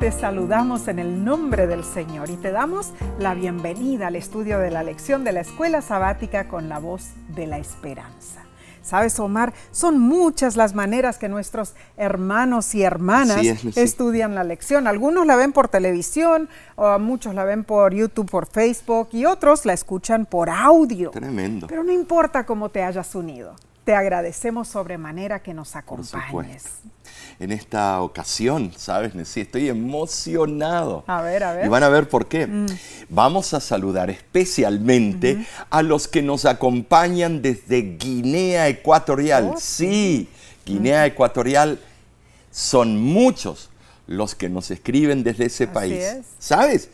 Te saludamos en el nombre del Señor y te damos la bienvenida al estudio de la lección de la escuela sabática con la voz de la esperanza. Sabes, Omar, son muchas las maneras que nuestros hermanos y hermanas estudian la lección. Algunos la ven por televisión, o muchos la ven por YouTube, por Facebook y otros la escuchan por audio. Tremendo. Pero no importa cómo te hayas unido. Te agradecemos sobremanera que nos acompañes. En esta ocasión, ¿sabes? Sí, estoy emocionado. A ver, a ver. Y van a ver por qué. Mm. Vamos a saludar especialmente a los que nos acompañan desde Guinea Ecuatorial. Oh, sí, Guinea Ecuatorial son muchos los que nos escriben desde ese país. ¿Sabes?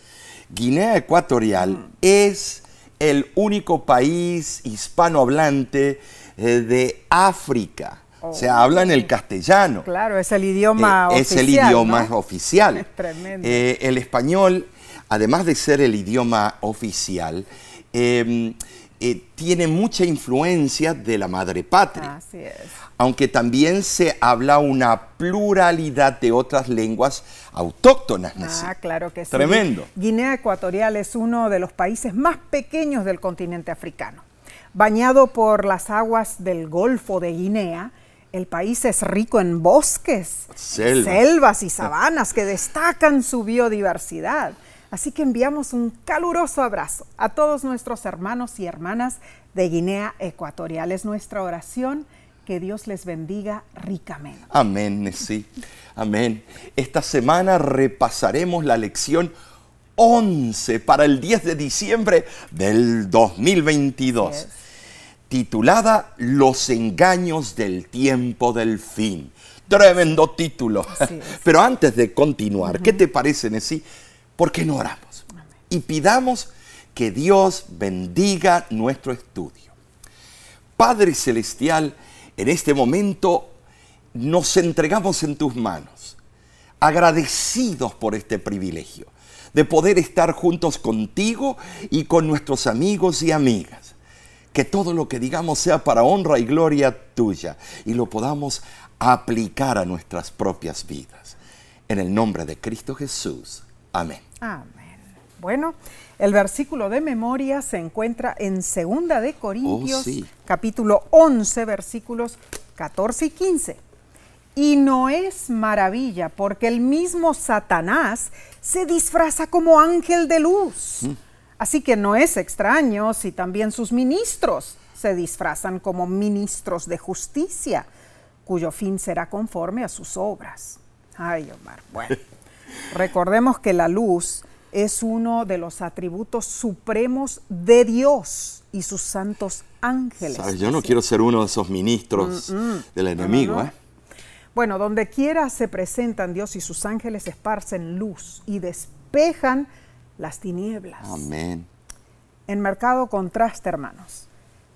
Guinea Ecuatorial mm. es el único país hispanohablante eh, de África. O sea, hablan el castellano. Claro, es el idioma oficial. Eh, es el idioma oficial. Es tremendo. Eh, el español, además de ser el idioma oficial, em, tiene mucha influencia de la madre patria. Así es. Aunque también se habla una pluralidad de otras lenguas autóctonas. Ah, claro que sí. Tremendo. Guinea Ecuatorial es uno de los países más pequeños del continente africano. Bañado por las aguas del Golfo de Guinea, el país es rico en bosques, selvas y sabanas que destacan su biodiversidad. Así que enviamos un caluroso abrazo a todos nuestros hermanos y hermanas de Guinea Ecuatorial. Es nuestra oración que Dios les bendiga ricamente. Amén, sí. Amén. Esta semana repasaremos la lección 11 para el 10 de diciembre del 2022 titulada Los engaños del tiempo del fin. Tremendo título. Pero antes de continuar, ¿qué te parece, Nesí? ¿Por qué no oramos? Y pidamos que Dios bendiga nuestro estudio. Padre Celestial, en este momento nos entregamos en tus manos, agradecidos por este privilegio de poder estar juntos contigo y con nuestros amigos y amigas que todo lo que digamos sea para honra y gloria tuya y lo podamos aplicar a nuestras propias vidas. En el nombre de Cristo Jesús. Amén. Amén. Bueno, el versículo de memoria se encuentra en Segunda de Corintios, oh, capítulo 11, versículos 14 y 15. Y no es maravilla, porque el mismo Satanás se disfraza como ángel de luz. Mm. Así que no es extraño si también sus ministros se disfrazan como ministros de justicia, cuyo fin será conforme a sus obras. Ay, Omar. Bueno, recordemos que la luz es uno de los atributos supremos de Dios y sus santos ángeles. Yo no quiero ser uno de esos ministros del enemigo. ¿eh? Bueno, donde quiera se presentan Dios y sus ángeles esparcen luz y despejan las tinieblas. Amén. En marcado contraste, hermanos,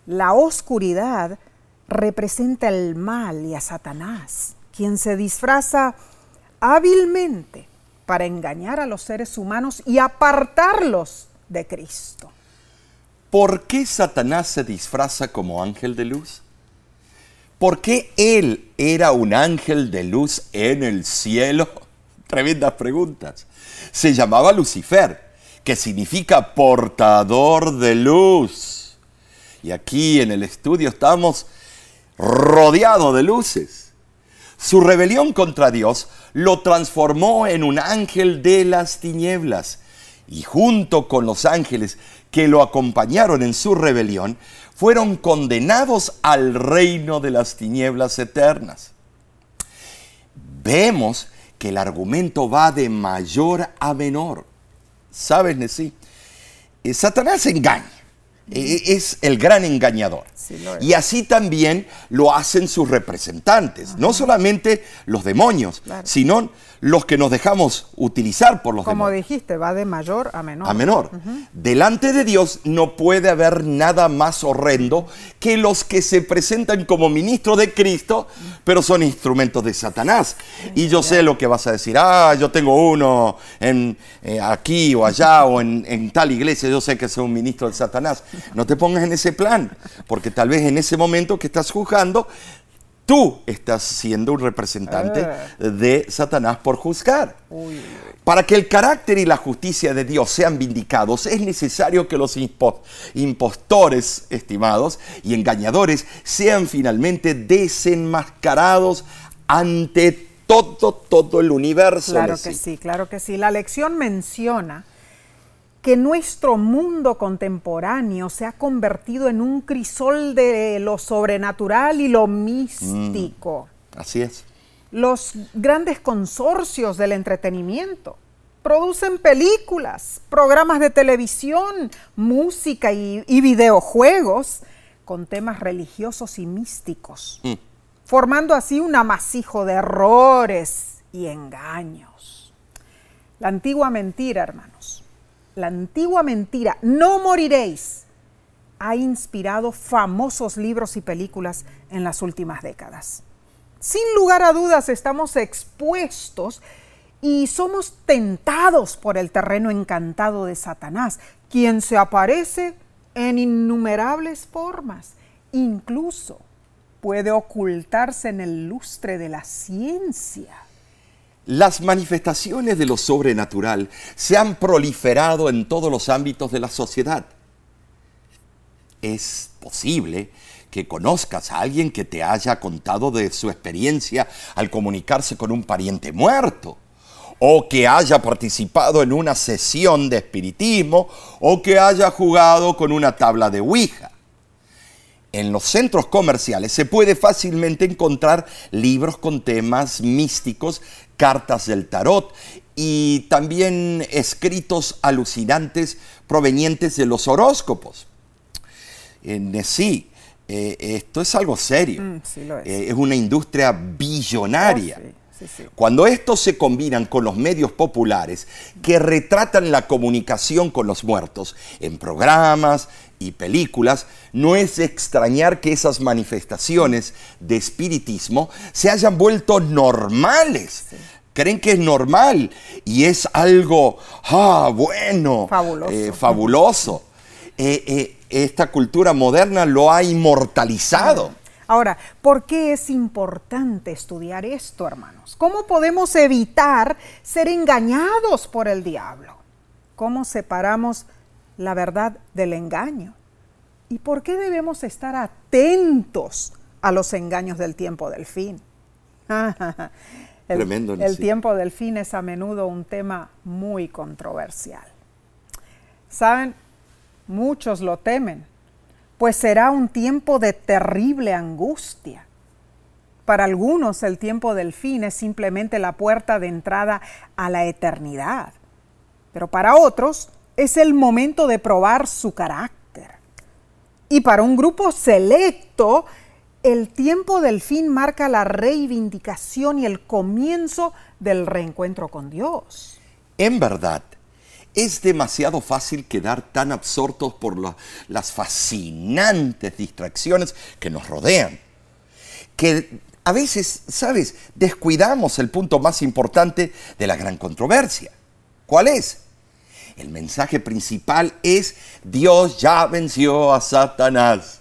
la oscuridad representa el mal y a Satanás, quien se disfraza hábilmente para engañar a los seres humanos y apartarlos de Cristo. ¿Por qué Satanás se disfraza como ángel de luz? ¿Por qué él era un ángel de luz en el cielo? Tremendas preguntas. Se llamaba Lucifer que significa portador de luz. Y aquí en el estudio estamos rodeados de luces. Su rebelión contra Dios lo transformó en un ángel de las tinieblas. Y junto con los ángeles que lo acompañaron en su rebelión, fueron condenados al reino de las tinieblas eternas. Vemos que el argumento va de mayor a menor. ¿Sabes, Nesí? Eh, Satanás engaña. Eh, es el gran engañador. y así también lo hacen sus representantes, no solamente los demonios, sino los que nos dejamos utilizar por los Como demonios. Como dijiste, va de mayor a menor. A menor. Delante de Dios no puede haber nada más horrendo que los que se presentan como ministros de Cristo, pero son instrumentos de Satanás. y yo sé lo que vas a decir, ah, yo tengo uno en, eh, aquí o allá o en, en tal iglesia, yo sé que soy un ministro de Satanás. No te pongas en ese plan, porque tal vez en ese momento que estás juzgando, tú estás siendo un representante ah. de Satanás por juzgar. Para que el carácter y la justicia de Dios sean vindicados, es necesario que los impostores, estimados, y engañadores sean finalmente desenmascarados ante todo, todo el universo. Claro que sí, claro que sí. La lección menciona que nuestro mundo contemporáneo se ha convertido en un crisol de lo sobrenatural y lo místico. Mm, así es. Los grandes consorcios del entretenimiento producen películas, programas de televisión, música y, videojuegos con temas religiosos y místicos, mm. formando así un amasijo de errores y engaños. La antigua mentira, hermanos, la antigua mentira, no moriréis, ha inspirado famosos libros y películas en las últimas décadas. Sin lugar a dudas estamos expuestos y somos tentados por el terreno encantado de Satanás, quien se aparece en innumerables formas, incluso puede ocultarse en el lustre de la ciencia. Las manifestaciones de lo sobrenatural se han proliferado en todos los ámbitos de la sociedad. Es posible que conozcas a alguien que te haya contado de su experiencia al comunicarse con un pariente muerto, o que haya participado en una sesión de espiritismo, o que haya jugado con una tabla de Ouija en los centros comerciales se puede fácilmente encontrar libros con temas místicos, cartas del tarot y también escritos alucinantes provenientes de los horóscopos. En sí, eh, esto es algo serio. Mm, es. Eh, es. una industria billonaria. Oh, cuando estos se combinan con los medios populares que retratan la comunicación con los muertos en programas y películas, no es extrañar que esas manifestaciones de espiritismo se hayan vuelto normales. Creen que es normal y es algo, ah, bueno, fabuloso. fabuloso. Eh, eh, esta cultura moderna lo ha inmortalizado. Ahora, ¿por qué es importante estudiar esto, hermanos? ¿Cómo podemos evitar ser engañados por el diablo? ¿Cómo separamos la verdad del engaño? ¿Y por qué debemos estar atentos a los engaños del tiempo del fin? el, Tremendo, el tiempo del fin es a menudo un tema muy controversial. Saben, muchos lo temen pues será un tiempo de terrible angustia. Para algunos el tiempo del fin es simplemente la puerta de entrada a la eternidad, pero para otros es el momento de probar su carácter. Y para un grupo selecto, el tiempo del fin marca la reivindicación y el comienzo del reencuentro con Dios. En verdad, es demasiado fácil quedar tan absortos por las fascinantes distracciones que nos rodean, que a veces, ¿sabes?, descuidamos el punto más importante de la gran controversia. ¿Cuál es? El mensaje principal es Dios ya venció a Satanás.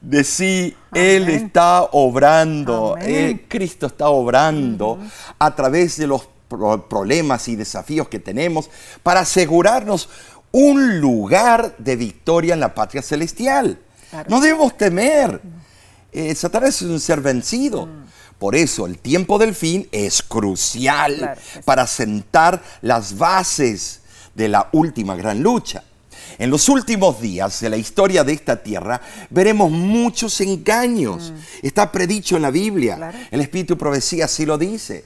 De sí, Él está obrando, Cristo está obrando a través de los problemas y desafíos que tenemos para asegurarnos un lugar de victoria en la patria celestial. No debemos temer. Eh, Satanás es un ser vencido. Mm. Por eso el tiempo del fin es crucial para sentar las bases de la última gran lucha. En los últimos días de la historia de esta tierra veremos muchos engaños. Mm. Está predicho en la Biblia. El Espíritu Profecía así lo dice.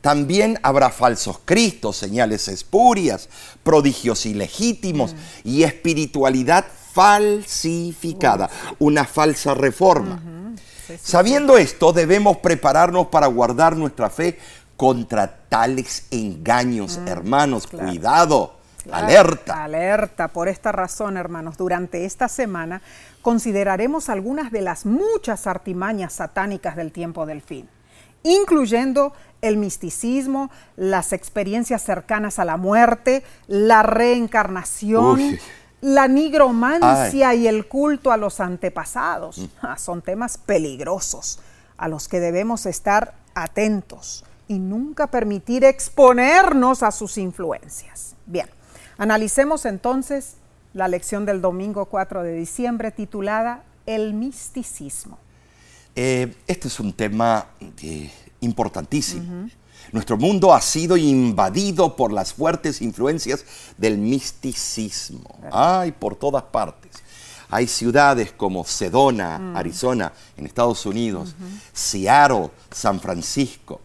También habrá falsos cristos, señales espurias, prodigios ilegítimos y espiritualidad falsificada, una falsa reforma. Sabiendo esto, debemos prepararnos para guardar nuestra fe contra tales engaños, mm, hermanos. Cuidado, alerta. Alerta. Por esta razón, hermanos, durante esta semana consideraremos algunas de las muchas artimañas satánicas del tiempo del fin, incluyendo el misticismo, las experiencias cercanas a la muerte, la reencarnación, la nigromancia y el culto a los antepasados. Mm. Ah, son temas peligrosos. a los que debemos estar atentos y nunca permitir exponernos a sus influencias. Bien, analicemos entonces la lección del domingo 4 de diciembre titulada El misticismo. Eh, este es un tema eh, importantísimo. Nuestro mundo ha sido invadido por las fuertes influencias del misticismo. Hay por todas partes. Hay ciudades como Sedona, mm. Arizona, en Estados Unidos, Seattle, San Francisco.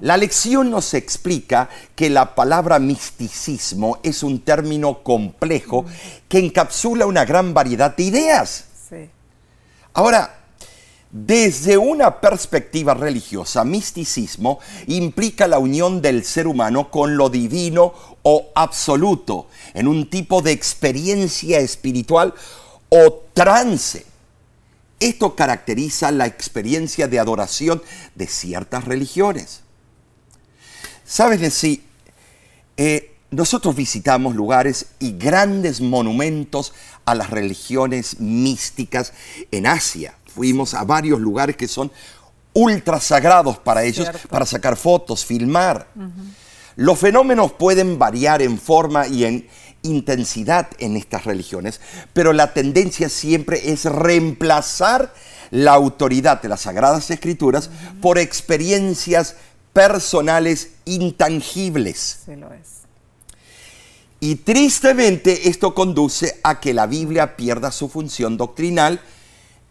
La lección nos explica que la palabra misticismo es un término complejo mm. que encapsula una gran variedad de ideas. Ahora, desde una perspectiva religiosa, misticismo implica la unión del ser humano con lo divino o absoluto, en un tipo de experiencia espiritual o trance. Esto caracteriza la experiencia de adoración de ciertas religiones. ¿Sabes, si eh, nosotros visitamos lugares y grandes monumentos a las religiones místicas en Asia, fuimos a varios lugares que son ultra sagrados para ellos, para sacar fotos, filmar. Los fenómenos pueden variar en forma y en intensidad en estas religiones, pero la tendencia siempre es reemplazar la autoridad de las Sagradas Escrituras por experiencias personales intangibles. Sí lo es. Y tristemente esto conduce a que la Biblia pierda su función doctrinal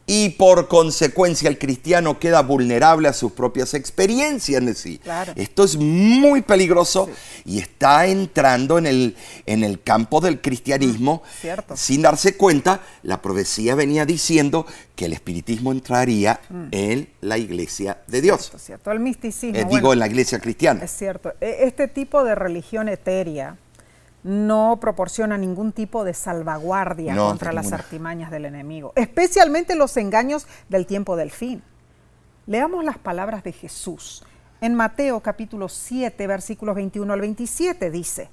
y por consecuencia el cristiano queda vulnerable a sus propias experiencias en sí. Esto es muy peligroso y está entrando en el, en el campo del cristianismo mm, sin darse cuenta. La profecía venía diciendo que el espiritismo entraría mm. en la iglesia de Dios. Cierto, El misticismo. Eh, digo, en la iglesia cristiana. Es cierto. E, este tipo de religión etérea no proporciona ningún tipo de salvaguardia contra las artimañas del enemigo, especialmente los engaños del tiempo del fin. Leamos las palabras de Jesús. En Mateo capítulo 7, versículos 21 al 27 dice,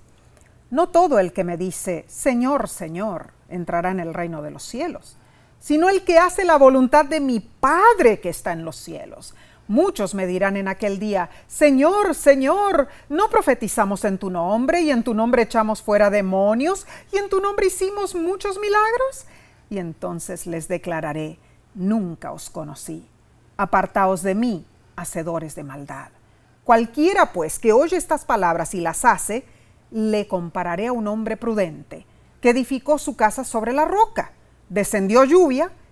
No todo el que me dice, Señor, Señor, entrará en el reino de los cielos, sino el que hace la voluntad de mi Padre que está en los cielos. Muchos me dirán en aquel día, Señor, Señor, ¿no profetizamos en tu nombre y en tu nombre echamos fuera demonios y en tu nombre hicimos muchos milagros? Y entonces les declararé, nunca os conocí. Apartaos de mí, hacedores de maldad. Cualquiera pues que oye estas palabras y las hace, le compararé a un hombre prudente, que edificó su casa sobre la roca. Descendió lluvia,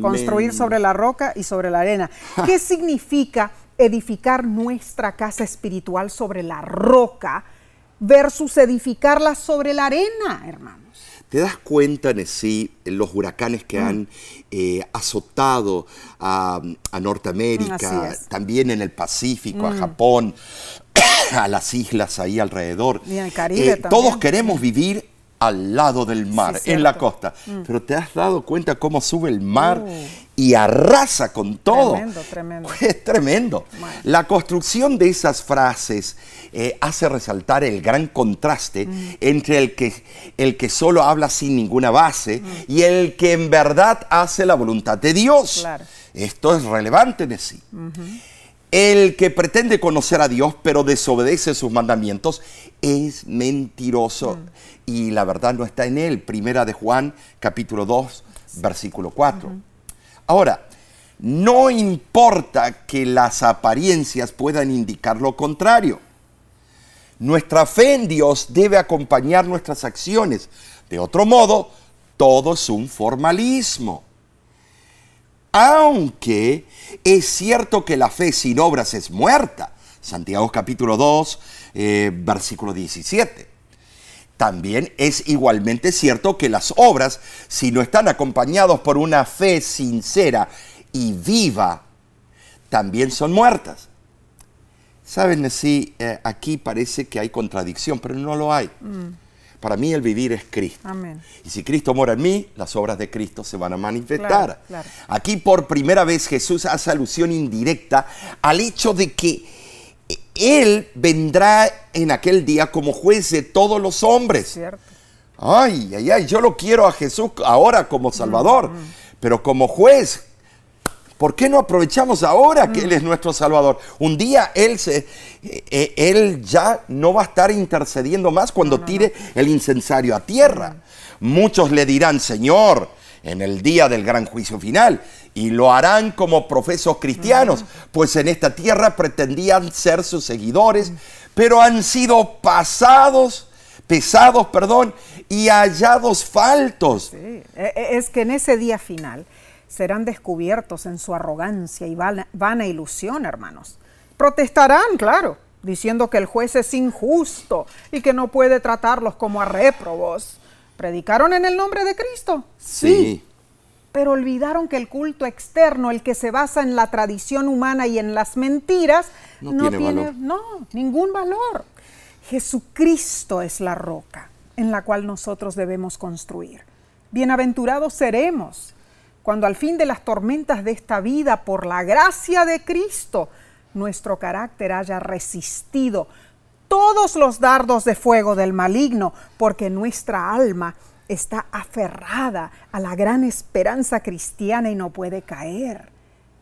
Construir sobre la roca y sobre la arena. ¿Qué significa edificar nuestra casa espiritual sobre la roca versus edificarla sobre la arena, hermanos? ¿Te das cuenta, en sí los huracanes que mm. han eh, azotado a, Norteamérica, también en el Pacífico, a mm. Japón, a las islas ahí alrededor? Y en el Caribe eh, Todos queremos vivir al lado del mar, en la costa. Mm. Pero te has dado cuenta cómo sube el mar uh. y arrasa con todo. Tremendo, tremendo. Es tremendo. La construcción de esas frases eh, hace resaltar el gran contraste mm. entre el que, el que solo habla sin ninguna base mm. y el que en verdad hace la voluntad de Dios. Esto es relevante en sí. El que pretende conocer a Dios pero desobedece sus mandamientos es mentiroso mm. y la verdad no está en él. Primera de Juan capítulo 2 versículo 4. Ahora, no importa que las apariencias puedan indicar lo contrario. Nuestra fe en Dios debe acompañar nuestras acciones. De otro modo, todo es un formalismo. Aunque es cierto que la fe sin obras es muerta. Santiago capítulo 2, eh, versículo 17. También es igualmente cierto que las obras, si no están acompañados por una fe sincera y viva, también son muertas. Saben, sí, eh, aquí parece que hay contradicción, pero no lo hay. Mm. Para mí el vivir es Cristo. Y si Cristo mora en mí, las obras de Cristo se van a manifestar. Aquí por primera vez Jesús hace alusión indirecta al hecho de que Él vendrá en aquel día como juez de todos los hombres. Cierto. Ay, ay, ay, yo lo quiero a Jesús ahora como Salvador, mm, mm. pero como juez, ¿Por qué no aprovechamos ahora que Él es nuestro Salvador? Un día Él, se, eh, eh, él ya no va a estar intercediendo más cuando tire el incensario a tierra. Muchos le dirán, Señor, en el día del gran juicio final, y lo harán como profesos cristianos, pues en esta tierra pretendían ser sus seguidores, pero han sido pasados, pesados, perdón, y hallados faltos. E, e, es que en ese día final serán descubiertos en su arrogancia y vana, ilusión, hermanos. Protestarán, claro, diciendo que el juez es injusto y que no puede tratarlos como a réprobos. ¿Predicaron en el nombre de Cristo? Sí. Pero olvidaron que el culto externo, el que se basa en la tradición humana y en las mentiras, no, tiene, no, ningún valor. Jesucristo es la roca en la cual nosotros debemos construir. Bienaventurados seremos cuando al fin de las tormentas de esta vida, por la gracia de Cristo, nuestro carácter haya resistido todos los dardos de fuego del maligno, porque nuestra alma está aferrada a la gran esperanza cristiana y no puede caer.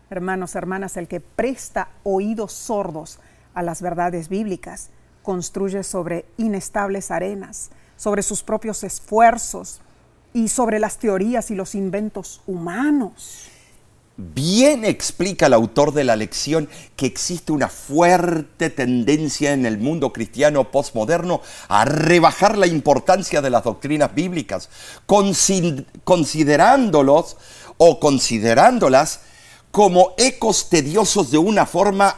Hermanos, hermanas, el que presta oídos sordos a las verdades bíblicas construye sobre inestables arenas, sobre sus propios esfuerzos, y sobre las teorías y los inventos humanos. Bien explica el autor de la lección que existe una fuerte tendencia en el mundo cristiano postmoderno a rebajar la importancia de las doctrinas bíblicas, considerándolos o considerándolas como ecos tediosos de una forma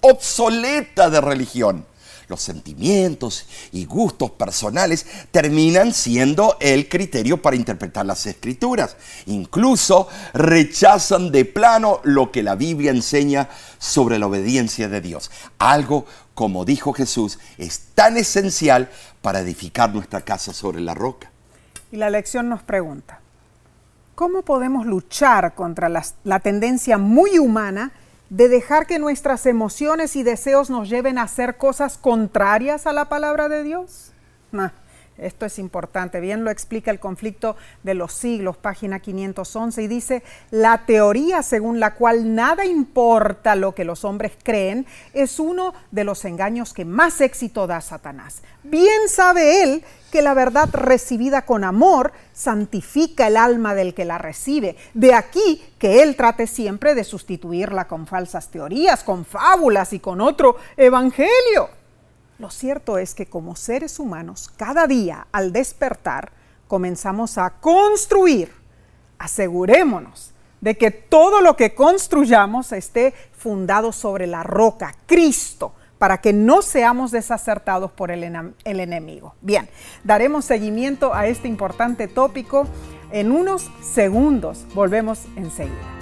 obsoleta de religión los sentimientos y gustos personales terminan siendo el criterio para interpretar las escrituras. Incluso rechazan de plano lo que la Biblia enseña sobre la obediencia de Dios. Algo, como dijo Jesús, es tan esencial para edificar nuestra casa sobre la roca. Y la lección nos pregunta, ¿cómo podemos luchar contra la, tendencia muy humana de dejar que nuestras emociones y deseos nos lleven a hacer cosas contrarias a la palabra de Dios? Esto es importante, bien lo explica el conflicto de los siglos, página 511, y dice, la teoría según la cual nada importa lo que los hombres creen es uno de los engaños que más éxito da Satanás. Bien sabe él que la verdad recibida con amor santifica el alma del que la recibe. De aquí que él trate siempre de sustituirla con falsas teorías, con fábulas y con otro evangelio. Lo cierto es que como seres humanos, cada día al despertar, comenzamos a construir. Asegurémonos de que todo lo que construyamos esté fundado sobre la roca, Cristo, para que no seamos desacertados por el, enemigo. Bien, daremos seguimiento a este importante tópico en unos segundos. Volvemos enseguida.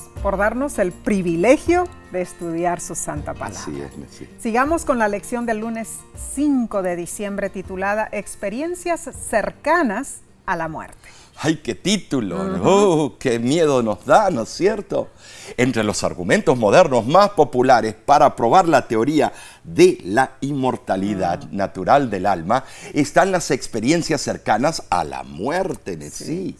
por darnos el privilegio de estudiar su santa palabra. Sigamos con la lección del lunes 5 de diciembre titulada Experiencias cercanas a la muerte. ¡Ay, qué título! ¡Oh, qué miedo nos da, ¿no es cierto? Entre los argumentos modernos más populares para probar la teoría de la inmortalidad mm. natural del alma están las experiencias cercanas a la muerte en sí.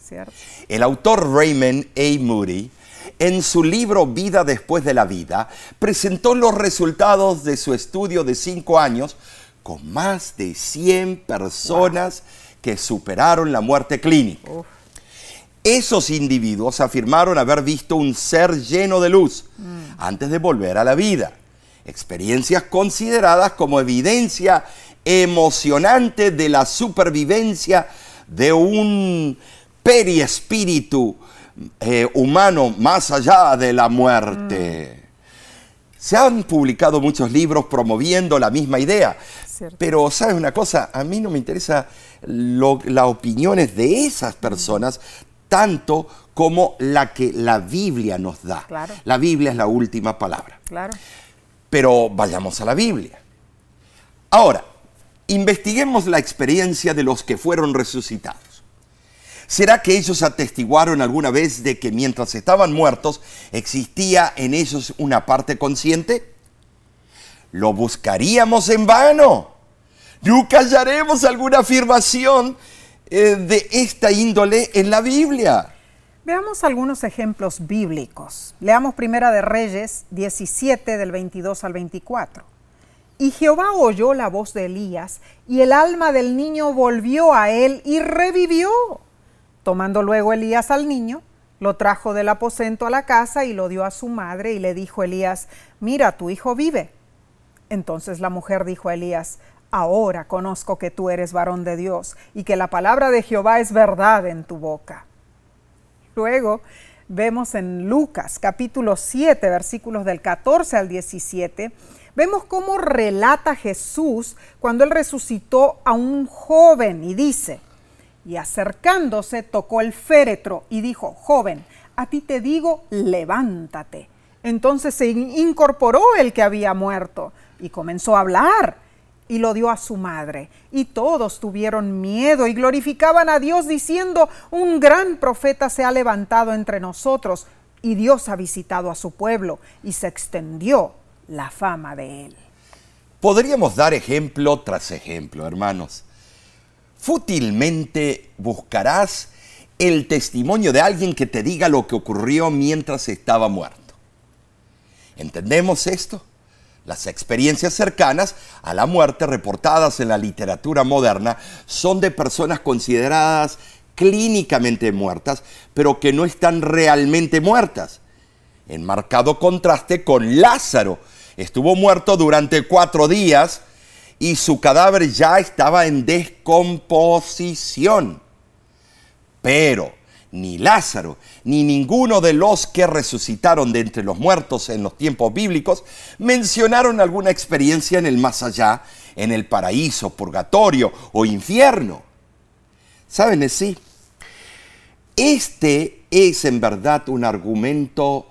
El autor Raymond A. Moody en su libro Vida después de la vida, presentó los resultados de su estudio de cinco años con más de 100 personas que superaron la muerte clínica. Esos individuos afirmaron haber visto un ser lleno de luz mm. antes de volver a la vida. experiencias consideradas como evidencia emocionante de la supervivencia de un periespíritu eh, humano más allá de la muerte. Mm. Se han publicado muchos libros promoviendo la misma idea, pero ¿sabes una cosa? A mí no me interesa las opiniones de esas personas tanto como la que la Biblia nos da. La Biblia es la última palabra. Claro. Pero vayamos a la Biblia. Ahora, investiguemos la experiencia de los que fueron resucitados. ¿Será que ellos atestiguaron alguna vez de que mientras estaban muertos existía en ellos una parte consciente? ¿Lo buscaríamos en vano? ¿Nunca hallaremos alguna afirmación eh, de esta índole en la Biblia? Veamos algunos ejemplos bíblicos. Leamos Primera de Reyes 17 del 22 al 24. Y Jehová oyó la voz de Elías, y el alma del niño volvió a él y revivió. Tomando luego Elías al niño, lo trajo del aposento a la casa y lo dio a su madre, y le dijo Elías, mira, tu hijo vive. Entonces la mujer dijo a Elías, ahora conozco que tú eres varón de Dios y que la palabra de Jehová es verdad en tu boca. Luego vemos en Lucas capítulo 7 versículos del 14 al 17, vemos cómo relata Jesús cuando él resucitó a un joven y dice, y acercándose tocó el féretro y dijo, joven, a ti te digo, levántate. Entonces se incorporó el que había muerto y comenzó a hablar y lo dio a su madre. Y todos tuvieron miedo y glorificaban a Dios diciendo, un gran profeta se ha levantado entre nosotros y Dios ha visitado a su pueblo y se extendió la fama de él. Podríamos dar ejemplo tras ejemplo, hermanos. Fútilmente buscarás el testimonio de alguien que te diga lo que ocurrió mientras estaba muerto. ¿Entendemos esto? Las experiencias cercanas a la muerte reportadas en la literatura moderna son de personas consideradas clínicamente muertas, pero que no están realmente muertas. En marcado contraste con Lázaro. Estuvo muerto durante cuatro días y su cadáver ya estaba en descomposición. Pero ni Lázaro, ni ninguno de los que resucitaron de entre los muertos en los tiempos bíblicos mencionaron alguna experiencia en el más allá, en el paraíso, purgatorio o infierno. ¿Saben sí? Este es en verdad un argumento,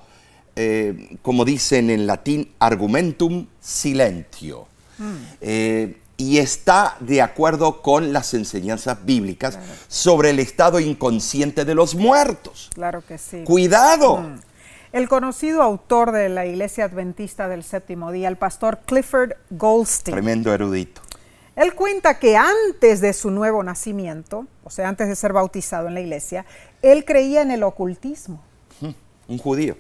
eh, como dicen en latín, argumentum silentio. Mm. Eh, y está de acuerdo con las enseñanzas bíblicas sobre el estado inconsciente de los muertos. Claro que sí. Cuidado. Mm. El conocido autor de la Iglesia Adventista del Séptimo Día, el pastor Clifford Goldstein. Tremendo erudito. Él cuenta que antes de su nuevo nacimiento, o sea, antes de ser bautizado en la iglesia, él creía en el ocultismo. Un judío.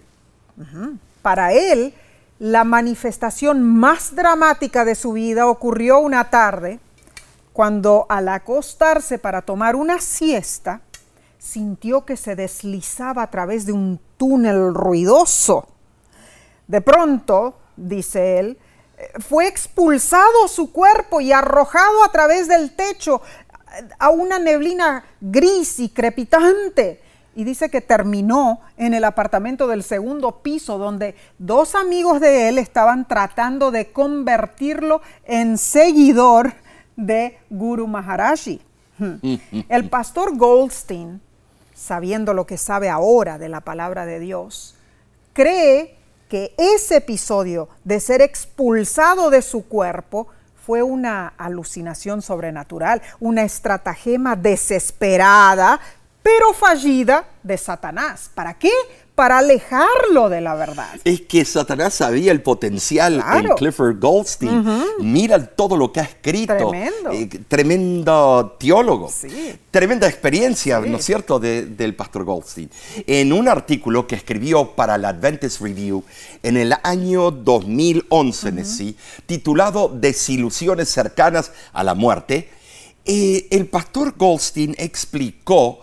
Para él, la manifestación más dramática de su vida ocurrió una tarde cuando al acostarse para tomar una siesta, sintió que se deslizaba a través de un túnel ruidoso. De pronto, dice él, fue expulsado su cuerpo y arrojado a través del techo a una neblina gris y crepitante y dice que terminó en el apartamento del segundo piso donde dos amigos de él estaban tratando de convertirlo en seguidor de Guru Maharaji. El pastor Goldstein, sabiendo lo que sabe ahora de la palabra de Dios, cree que ese episodio de ser expulsado de su cuerpo fue una alucinación sobrenatural, una estratagema desesperada pero fallida de Satanás. ¿Para qué? Para alejarlo de la verdad. Es que Satanás sabía el potencial en Clifford Goldstein. Mira todo lo que ha escrito. Tremendo. Eh, tremendo teólogo. Tremenda experiencia, ¿no es cierto?, del pastor Goldstein. En un artículo que escribió para la Adventist Review en el año 2011, sí, titulado Desilusiones cercanas a la muerte, eh, el pastor Goldstein explicó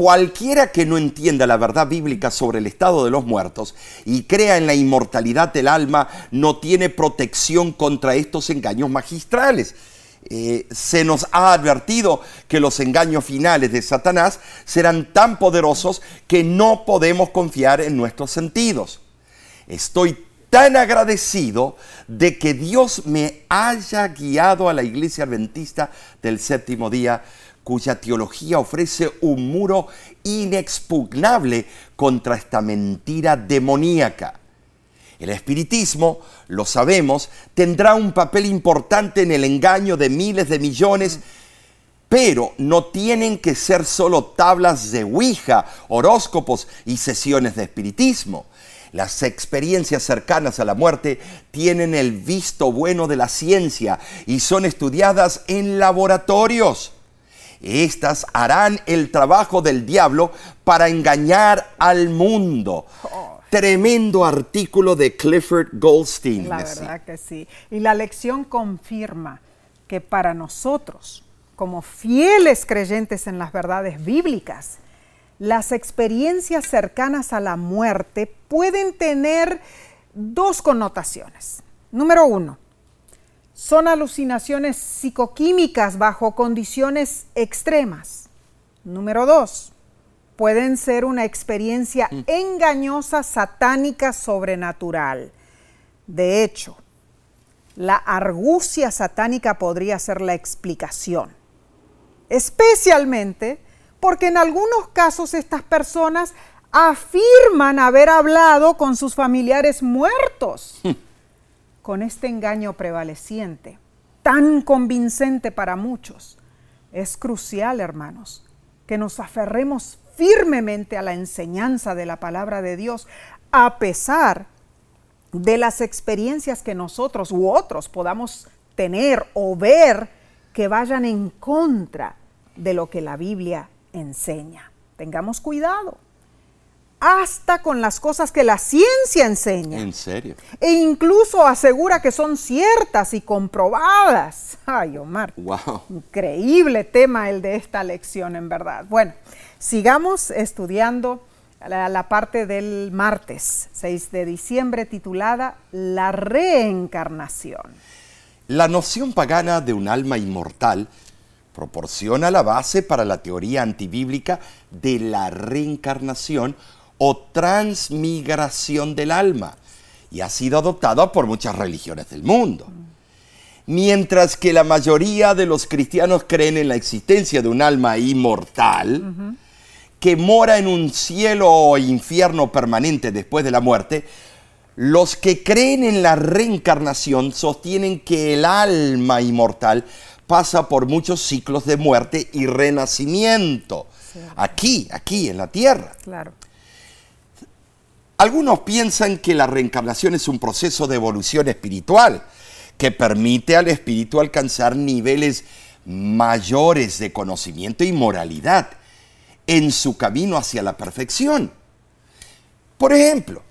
Cualquiera que no entienda la verdad bíblica sobre el estado de los muertos y crea en la inmortalidad del alma no tiene protección contra estos engaños magistrales. Eh, se nos ha advertido que los engaños finales de Satanás serán tan poderosos que no podemos confiar en nuestros sentidos. Estoy tan agradecido de que Dios me haya guiado a la iglesia adventista del séptimo día cuya teología ofrece un muro inexpugnable contra esta mentira demoníaca. El espiritismo, lo sabemos, tendrá un papel importante en el engaño de miles de millones, pero no tienen que ser solo tablas de Ouija, horóscopos y sesiones de espiritismo. Las experiencias cercanas a la muerte tienen el visto bueno de la ciencia y son estudiadas en laboratorios. Estas harán el trabajo del diablo para engañar al mundo. Tremendo artículo de Clifford Goldstein. La verdad que sí. Y la lección confirma que para nosotros, como fieles creyentes en las verdades bíblicas, las experiencias cercanas a la muerte pueden tener dos connotaciones. Número uno, son alucinaciones psicoquímicas bajo condiciones extremas. Número dos, pueden ser una experiencia mm. engañosa, satánica, sobrenatural. De hecho, la argucia satánica podría ser la explicación. Especialmente porque en algunos casos estas personas afirman haber hablado con sus familiares muertos. Mm con este engaño prevaleciente, tan convincente para muchos, es crucial, hermanos, que nos aferremos firmemente a la enseñanza de la palabra de Dios, a pesar de las experiencias que nosotros u otros podamos tener o ver que vayan en contra de lo que la Biblia enseña. Tengamos cuidado hasta con las cosas que la ciencia enseña. ¿En serio? E incluso asegura que son ciertas y comprobadas. Ay, Omar. Wow. Increíble tema el de esta lección, en verdad. Bueno, sigamos estudiando la, la parte del martes 6 de diciembre titulada La reencarnación. La noción pagana de un alma inmortal proporciona la base para la teoría antibíblica de la reencarnación o transmigración del alma y ha sido adoptada por muchas religiones del mundo. Mientras que la mayoría de los cristianos creen en la existencia de un alma inmortal que mora en un cielo o infierno permanente después de la muerte, los que creen en la reencarnación sostienen que el alma inmortal pasa por muchos ciclos de muerte y renacimiento. Aquí, aquí en la tierra. Claro. Algunos piensan que la reencarnación es un proceso de evolución espiritual que permite al espíritu alcanzar niveles mayores de conocimiento y moralidad en su camino hacia la perfección. Por ejemplo,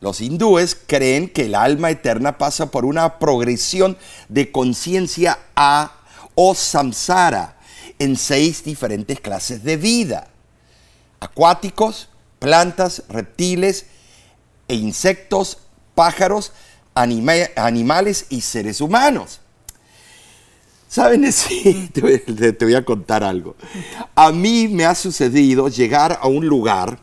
los hindúes creen que el alma eterna pasa por una progresión de conciencia a o samsara en seis diferentes clases de vida. Acuáticos, plantas, reptiles, e insectos, pájaros, animales y seres humanos. ¿Saben? Sí, te, voy a contar algo. A mí me ha sucedido llegar a un lugar,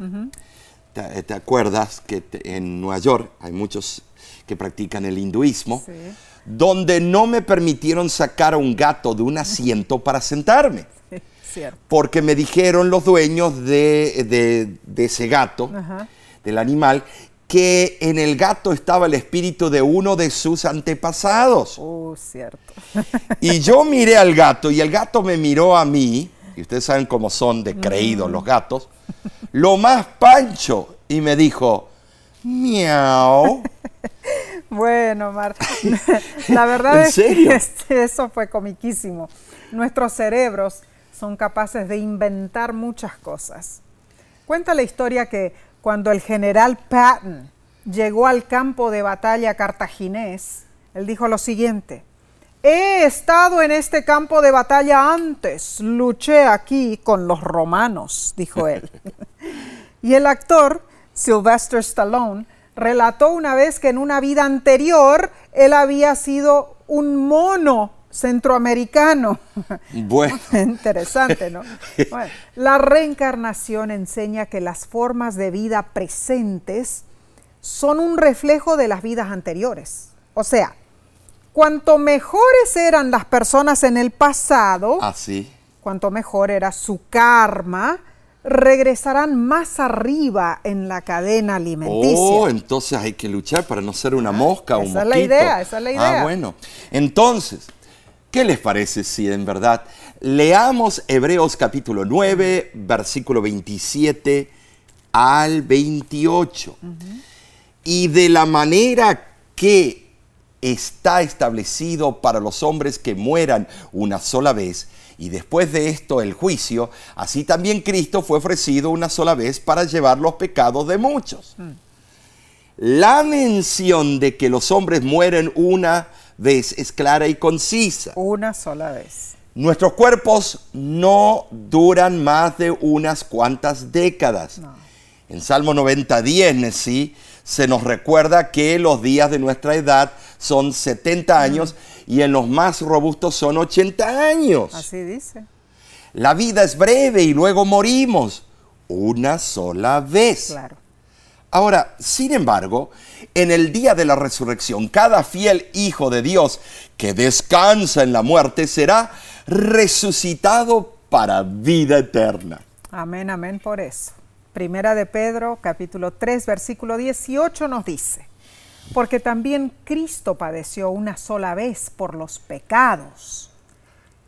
te, acuerdas que en Nueva York hay muchos que practican el hinduismo, donde no me permitieron sacar a un gato de un asiento para sentarme. Porque me dijeron los dueños de, ese gato, del animal, que en el gato estaba el espíritu de uno de sus antepasados. Oh, cierto. y yo miré al gato y el gato me miró a mí, y ustedes saben cómo son de creídos los gatos, lo más pancho, y me dijo, miau. Bueno, Marta, la verdad es que eso fue comiquísimo. Nuestros cerebros son capaces de inventar muchas cosas. Cuenta la historia que cuando el general Patton llegó al campo de batalla cartaginés, él dijo lo siguiente, He estado en este campo de batalla antes, luché aquí con los romanos, dijo él. y el actor, Sylvester Stallone, relató una vez que en una vida anterior él había sido un mono centroamericano. Bueno. Interesante, ¿no? Bueno, la reencarnación enseña que las formas de vida presentes son un reflejo de las vidas anteriores. O sea, Cuanto mejores eran las personas en el pasado, Así. Ah, cuanto mejor era su karma, regresarán más arriba en la cadena alimenticia. Oh, entonces hay que luchar para no ser una mosca o un esa es la idea, esa es la idea. Ah, bueno. Entonces, ¿qué les parece si en verdad leamos Hebreos capítulo 9, versículo 27 al 28? Y de la manera que está establecido para los hombres que mueran una sola vez y después de esto el juicio, así también Cristo fue ofrecido una sola vez para llevar los pecados de muchos. La mención de que los hombres mueren una vez es clara y concisa. Una sola vez. Nuestros cuerpos no duran más de unas cuantas décadas. En Salmo 90, 10, ¿sí? se nos recuerda que los días de nuestra edad son 70 años y en los más robustos son 80 años. Así dice. La vida es breve y luego morimos una sola vez. Claro. Ahora, sin embargo, en el día de la resurrección, cada fiel hijo de Dios que descansa en la muerte será resucitado para vida eterna. Amén, amén por eso. Primera de Pedro, capítulo 3, versículo 18 nos dice, porque también Cristo padeció una sola vez por los pecados.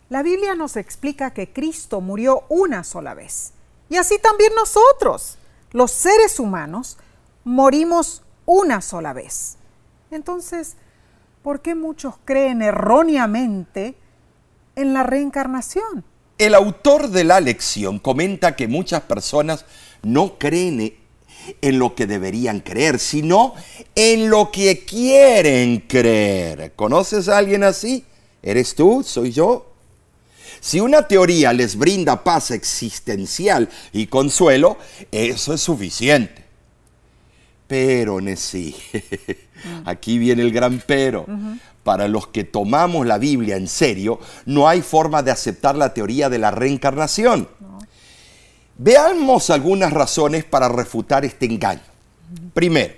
La Biblia nos explica que Cristo murió una sola vez. Y así también nosotros, los seres humanos, morimos una sola vez. Entonces, ¿por qué muchos creen erróneamente en la reencarnación? El autor de la lección comenta que muchas personas no creen en lo que deberían creer, sino en lo que quieren creer. ¿Conoces a alguien así? ¿Eres tú? ¿Soy yo? Si una teoría les brinda paz existencial y consuelo, eso es suficiente. Pero, Nesí, aquí viene el gran pero. Para los que tomamos la Biblia en serio, no hay forma de aceptar la teoría de la reencarnación. Veamos algunas razones para refutar este engaño. Primero,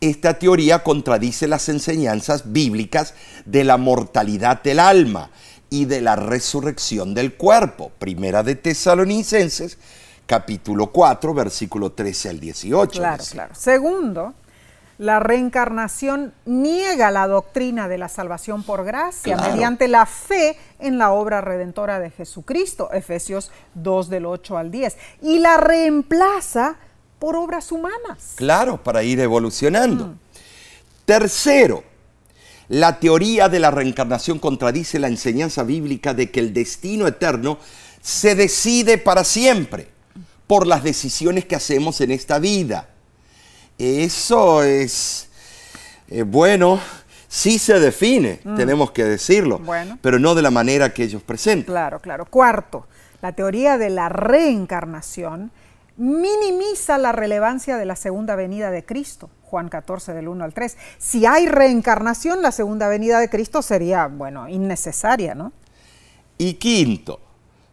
esta teoría contradice las enseñanzas bíblicas de la mortalidad del alma y de la resurrección del cuerpo. Primera de Tesalonicenses, capítulo 4, versículo 13 al 18. Claro, claro. Segundo, la reencarnación niega la doctrina de la salvación por gracia mediante la fe en la obra redentora de Jesucristo, Efesios 2 del 8 al 10, y la reemplaza por obras humanas. Claro, para ir evolucionando. Mm. Tercero, la teoría de la reencarnación contradice la enseñanza bíblica de que el destino eterno se decide para siempre por las decisiones que hacemos en esta vida. Eso es, eh, bueno, sí se define, mm. tenemos que decirlo, pero no de la manera que ellos presentan. Claro, claro. Cuarto, la teoría de la reencarnación minimiza la relevancia de la segunda venida de Cristo. Juan 14 del 1 al 3. Si hay reencarnación, la segunda venida de Cristo sería, bueno, innecesaria, ¿no? Y quinto,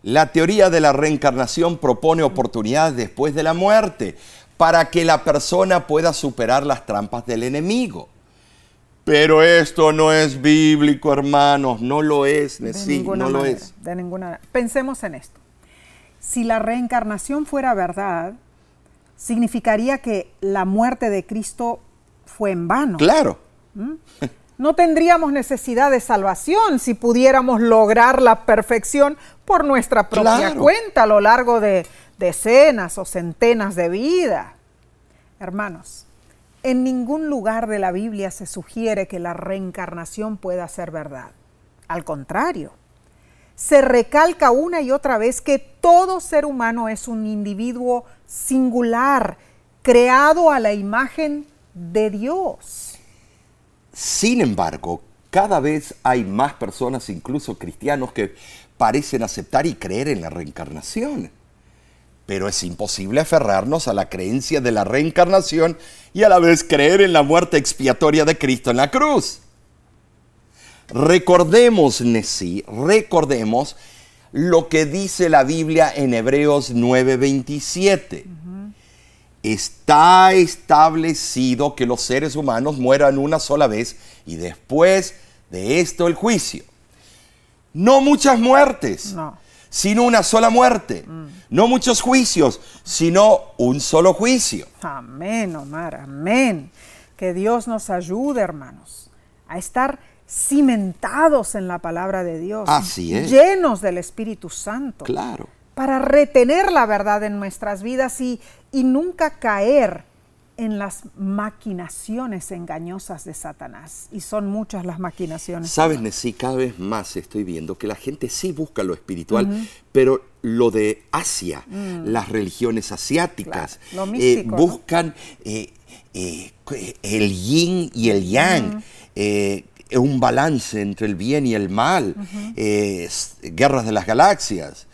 la teoría de la reencarnación propone oportunidades después de la muerte para que la persona pueda superar las trampas del enemigo. Pero esto no es bíblico, hermanos, no lo es, sí, no lo es. De ninguna Pensemos en esto. Si la reencarnación fuera verdad, significaría que la muerte de Cristo fue en vano. Claro. ¿Mm? No tendríamos necesidad de salvación si pudiéramos lograr la perfección por nuestra propia cuenta a lo largo de, decenas o centenas de vidas. Hermanos, en ningún lugar de la Biblia se sugiere que la reencarnación pueda ser verdad. Al contrario, se recalca una y otra vez que todo ser humano es un individuo singular, creado a la imagen de Dios. Sin embargo, cada vez hay más personas, incluso cristianos, que parecen aceptar y creer en la reencarnación. Pero es imposible aferrarnos a la creencia de la reencarnación y a la vez creer en la muerte expiatoria de Cristo en la cruz. Recordemos, Nesí, recordemos lo que dice la Biblia en Hebreos 9:27. Está establecido que los seres humanos mueran una sola vez y después de esto el juicio. No muchas muertes, sino una sola muerte. Mm. No muchos juicios, sino un solo juicio. Amén, Omar, amén. Que Dios nos ayude, hermanos, a estar cimentados en la palabra de Dios. Así es. Llenos del Espíritu Santo. Claro. Para retener la verdad en nuestras vidas y, y nunca caer en las maquinaciones engañosas de Satanás. Y son muchas las maquinaciones. Sabes, Nesí, cada vez más estoy viendo que la gente sí busca lo espiritual, pero lo de Asia, mm. las religiones asiáticas, eh, buscan eh, eh, el yin y el yang. un balance entre el bien y el mal, guerras de las galaxias,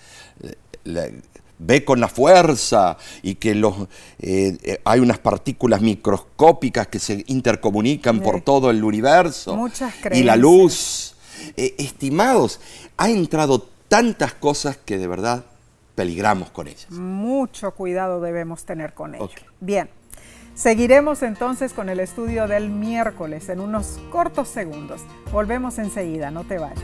ve con la fuerza y que los, eh, eh, hay unas partículas microscópicas que se intercomunican por todo el universo. Muchas y la luz. Eh, estimados, ha entrado tantas cosas que de verdad peligramos con ellas. Mucho cuidado debemos tener con ellas. Bien, seguiremos entonces con el estudio del miércoles en unos cortos segundos. Volvemos enseguida, no te vayas.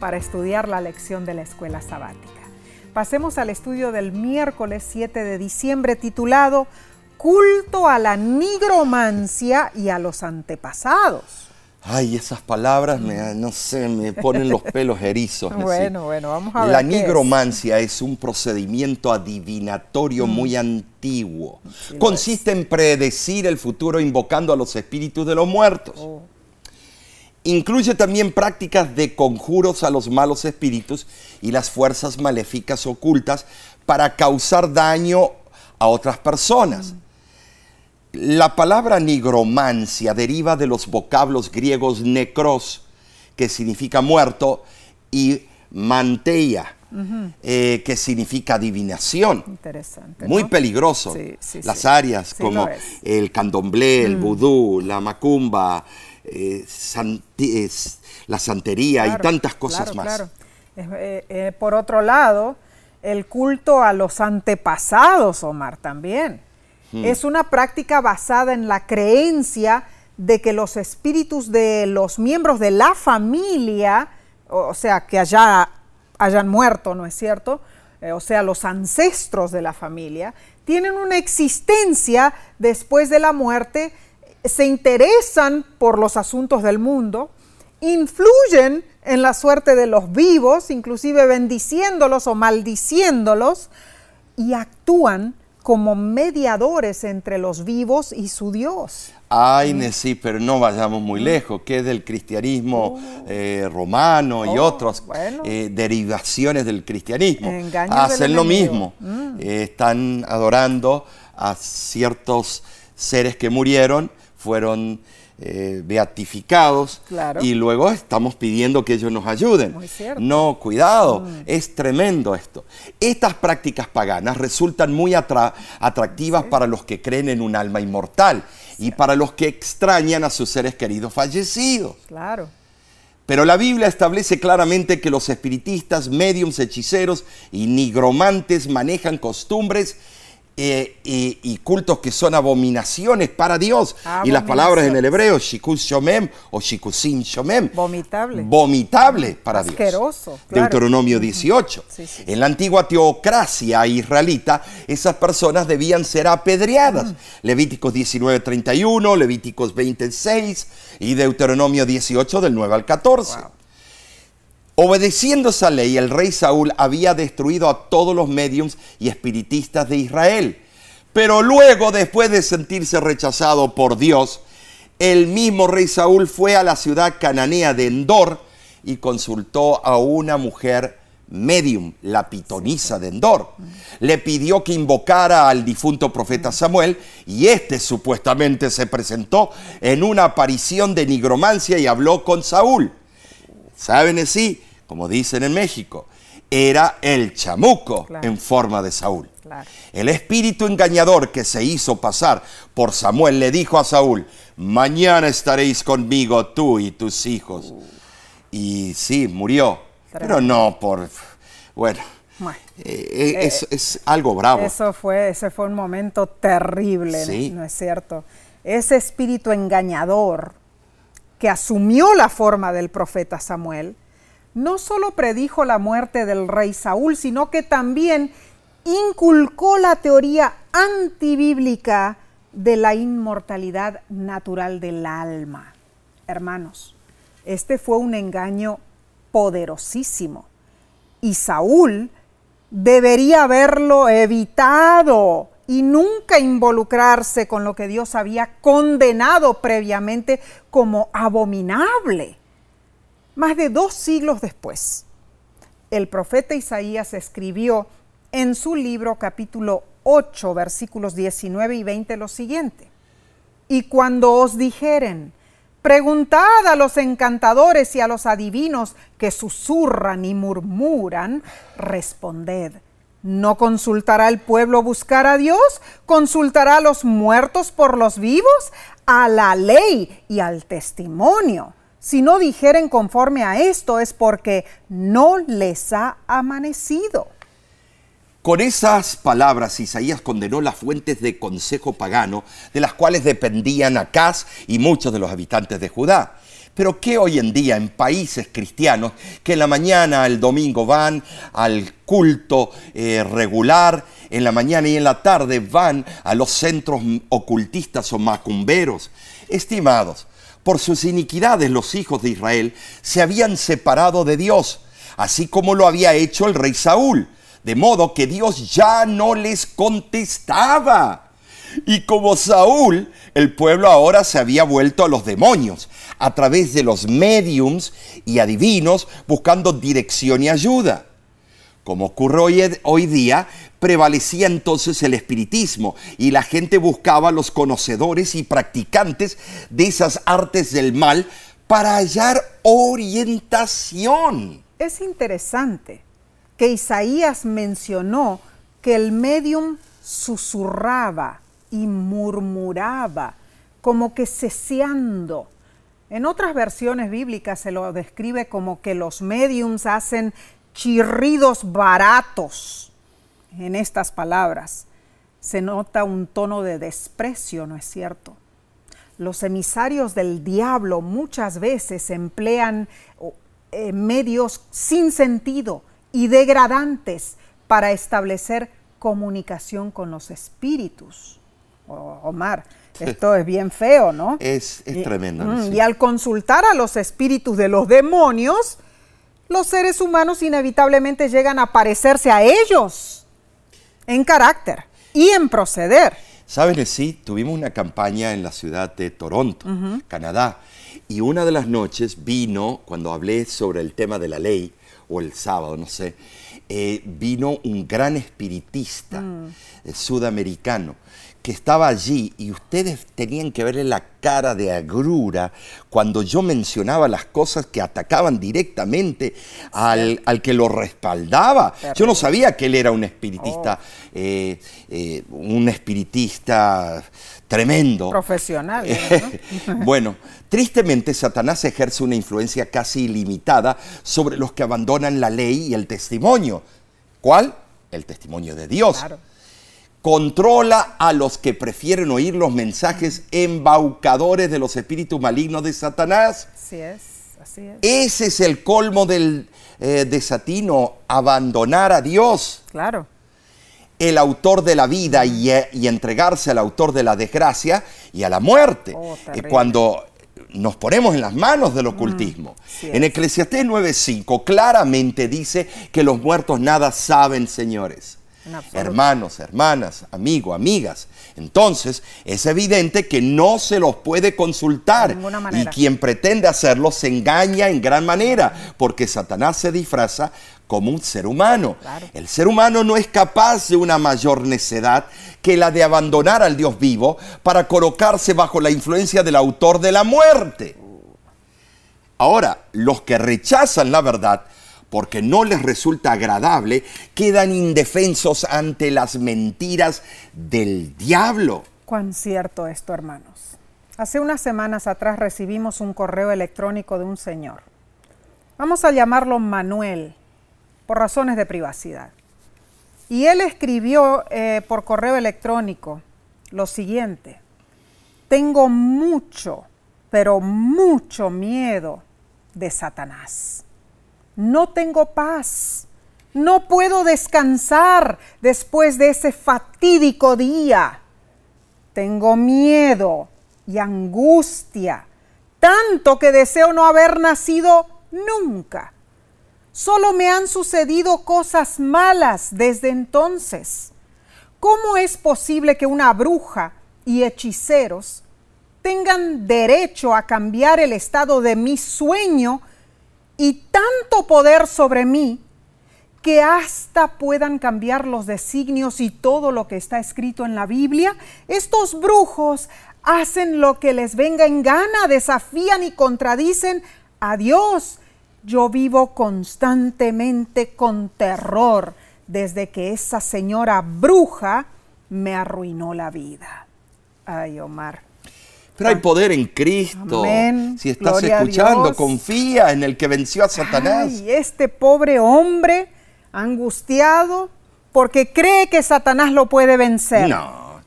para estudiar la lección de la escuela sabática. Pasemos al estudio del miércoles 7 de diciembre titulado Culto a la nigromancia y a los antepasados. Ay, esas palabras me, no sé, me ponen los pelos erizos. bueno, bueno, vamos a ver. La nigromancia es. un procedimiento adivinatorio mm. muy antiguo. Consiste en predecir el futuro invocando a los espíritus de los muertos. Oh. Incluye también prácticas de conjuros a los malos espíritus y las fuerzas maléficas ocultas para causar daño a otras personas. La palabra nigromancia deriva de los vocablos griegos necros, que significa muerto, y manteia, eh, que significa adivinación. Interesante. Muy peligroso. Las áreas como el candomblé, el mm. vudú, la macumba, eh, la santería y tantas cosas más. Eh, eh, por otro lado, el culto a los antepasados, Omar, también. Hmm. Es una práctica basada en la creencia de que los espíritus de los miembros de la familia, o, sea, que allá hayan muerto, ¿no es cierto? o sea, los ancestros de la familia, tienen una existencia después de la muerte se interesan por los asuntos del mundo, influyen en la suerte de los vivos, inclusive bendiciéndolos o maldiciéndolos, y actúan como mediadores entre los vivos y su Dios. Ay, Nesí, pero no vayamos muy lejos, que es del cristianismo oh. eh, romano y oh, otras eh, derivaciones del cristianismo. Hacen lo mismo, mm. eh, están adorando a ciertos seres que murieron fueron eh, beatificados y luego estamos pidiendo que ellos nos ayuden. No, cuidado, mm. es tremendo esto. Estas prácticas paganas resultan muy atractivas para los que creen en un alma inmortal y para los que extrañan a sus seres queridos fallecidos. Claro. Pero la Biblia establece claramente que los espiritistas, mediums, hechiceros y nigromantes manejan costumbres eh, y, cultos que son abominaciones para Dios. Y las palabras en el hebreo, shikus shomem o shikusin shomem. Vomitable. Vomitable para Asqueroso, Dios. Deuteronomio 18. En la antigua teocracia israelita, esas personas debían ser apedreadas. Levíticos 19, 31, Levíticos 26 y Deuteronomio 18 del 9 al 14. Obedeciendo esa ley, el rey Saúl había destruido a todos los mediums y espiritistas de Israel. Pero luego, después de sentirse rechazado por Dios, el mismo rey Saúl fue a la ciudad cananea de Endor y consultó a una mujer medium, la pitonisa de Endor. Le pidió que invocara al difunto profeta Samuel y este supuestamente se presentó en una aparición de nigromancia y habló con Saúl. ¿Saben así? Como dicen en México, era el chamuco en forma de Saúl. El espíritu engañador que se hizo pasar por Samuel le dijo a Saúl, mañana estaréis conmigo tú y tus hijos. Uh. Y sí, murió, pero no por... Bueno, eh, eh, es, es, algo bravo. Eso fue, ese fue un momento terrible, ¿no es cierto? Ese espíritu engañador que asumió la forma del profeta Samuel, no solo predijo la muerte del rey Saúl, sino que también inculcó la teoría antibíblica de la inmortalidad natural del alma. Hermanos, este fue un engaño poderosísimo y Saúl debería haberlo evitado y nunca involucrarse con lo que Dios había condenado previamente como abominable. Más de dos siglos después, el profeta Isaías escribió en su libro capítulo 8, versículos 19 y 20 lo siguiente. Y cuando os dijeren, preguntad a los encantadores y a los adivinos que susurran y murmuran, responded. ¿No consultará el pueblo buscar a Dios? ¿Consultará a los muertos por los vivos? A la ley y al testimonio. Si no dijeren conforme a esto es porque no les ha amanecido. Con esas palabras Isaías condenó las fuentes de consejo pagano de las cuales dependían Acaz y muchos de los habitantes de Judá. Pero ¿qué hoy en día en países cristianos que en la mañana, el domingo van al culto eh, regular, en la mañana y en la tarde van a los centros ocultistas o macumberos? Estimados, por sus iniquidades los hijos de Israel se habían separado de Dios, así como lo había hecho el rey Saúl, de modo que Dios ya no les contestaba. Y como Saúl, el pueblo ahora se había vuelto a los demonios, a través de los mediums y adivinos, buscando dirección y ayuda. Como ocurre hoy, día, prevalecía entonces el espiritismo y la gente buscaba a los conocedores y practicantes de esas artes del mal para hallar orientación. Es interesante que Isaías mencionó que el medium susurraba y murmuraba, como que ceseando. En otras versiones bíblicas se lo describe como que los mediums hacen chirridos baratos en estas palabras. Se nota un tono de desprecio, ¿no es cierto? Los emisarios del diablo muchas veces emplean eh, medios sin sentido y degradantes para establecer comunicación con los espíritus. Omar, esto es bien feo, ¿no? Es, tremendo. Mm, y al consultar a los espíritus de los demonios, los seres humanos inevitablemente llegan a parecerse a ellos en carácter y en proceder. Sabes, sí, tuvimos una campaña en la ciudad de Toronto, Canadá, y una de las noches vino, cuando hablé sobre el tema de la ley, o el sábado, no sé, eh, vino un gran espiritista mm. eh, sudamericano que estaba allí y ustedes tenían que verle la cara de agrura cuando yo mencionaba las cosas que atacaban directamente al, que lo respaldaba. Yo no sabía que él era un espiritista, oh. eh, eh, un espiritista tremendo. Profesional. bueno, tristemente Satanás ejerce una influencia casi ilimitada sobre los que abandonan la ley y el testimonio. ¿Cuál? El testimonio de Dios. Claro controla a los que prefieren oír los mensajes embaucadores de los espíritus malignos de Satanás. Así es, así es. Ese es el colmo del eh, desatino, abandonar a Dios. Claro. El autor de la vida y, eh, y entregarse al autor de la desgracia y a la muerte. Oh, Eh, cuando nos ponemos en las manos del ocultismo. en Eclesiastés 9:5 claramente dice que los muertos nada saben, señores. Hermanos, hermanas, amigos, amigas. Entonces, es evidente que no se los puede consultar. De Y quien pretende hacerlo se engaña en gran manera, porque Satanás se disfraza como un ser humano. Claro. El ser humano no es capaz de una mayor necedad que la de abandonar al Dios vivo para colocarse bajo la influencia del autor de la muerte. Ahora, los que rechazan la verdad porque no les resulta agradable, quedan indefensos ante las mentiras del diablo. Cuán cierto esto, hermanos. Hace unas semanas atrás recibimos un correo electrónico de un señor. Vamos a llamarlo Manuel, por razones de privacidad. Y él escribió eh, por correo electrónico lo siguiente. Tengo mucho, pero mucho miedo de Satanás. No tengo paz. No puedo descansar después de ese fatídico día. Tengo miedo y angustia, tanto que deseo no haber nacido nunca. Solo me han sucedido cosas malas desde entonces. ¿Cómo es posible que una bruja y hechiceros tengan derecho a cambiar el estado de mi sueño y tanto poder sobre mí que hasta puedan cambiar los designios y todo lo que está escrito en la Biblia? Estos brujos hacen lo que les venga en gana, desafían y contradicen a Dios. Yo vivo constantemente con terror desde que esa señora bruja me arruinó la vida. Ay, Omar. Pero hay poder en Cristo. Amén. Si estás Gloria escuchando, confía en el que venció a Satanás. Ay, este pobre hombre angustiado porque cree que Satanás lo puede vencer. No.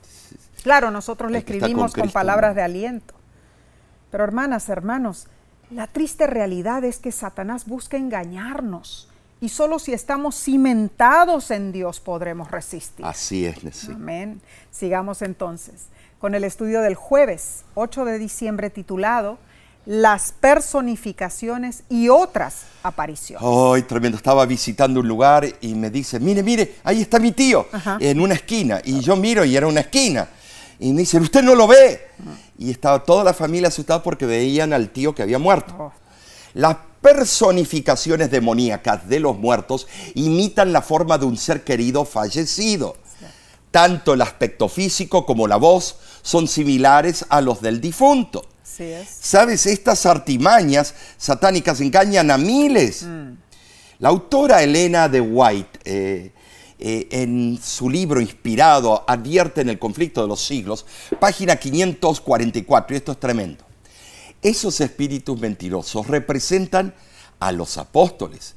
Claro, nosotros le escribimos con palabras de aliento. Pero hermanas, hermanos, la triste realidad es que Satanás busca engañarnos y solo si estamos cimentados en Dios podremos resistir. Así es, Nessie. Amén. Sigamos entonces con el estudio del jueves 8 de diciembre titulado Las personificaciones y otras apariciones. Ay, tremendo. Estaba visitando un lugar y me dice, mire, mire, ahí está mi tío, Ajá. en una esquina. Y yo miro y era una esquina. Y me dicen, ¿usted no lo ve? Y estaba toda la familia asustada porque veían al tío que había muerto. Oh. Las personificaciones demoníacas de los muertos imitan la forma de un ser querido fallecido. Tanto el aspecto físico como la voz son similares a los del difunto. Es. ¿Sabes? Estas artimañas satánicas engañan a miles. La autora Elena de White, eh, eh, en su libro inspirado, advierte en el conflicto de los siglos, página 544, y esto es tremendo. Esos espíritus mentirosos representan a los apóstoles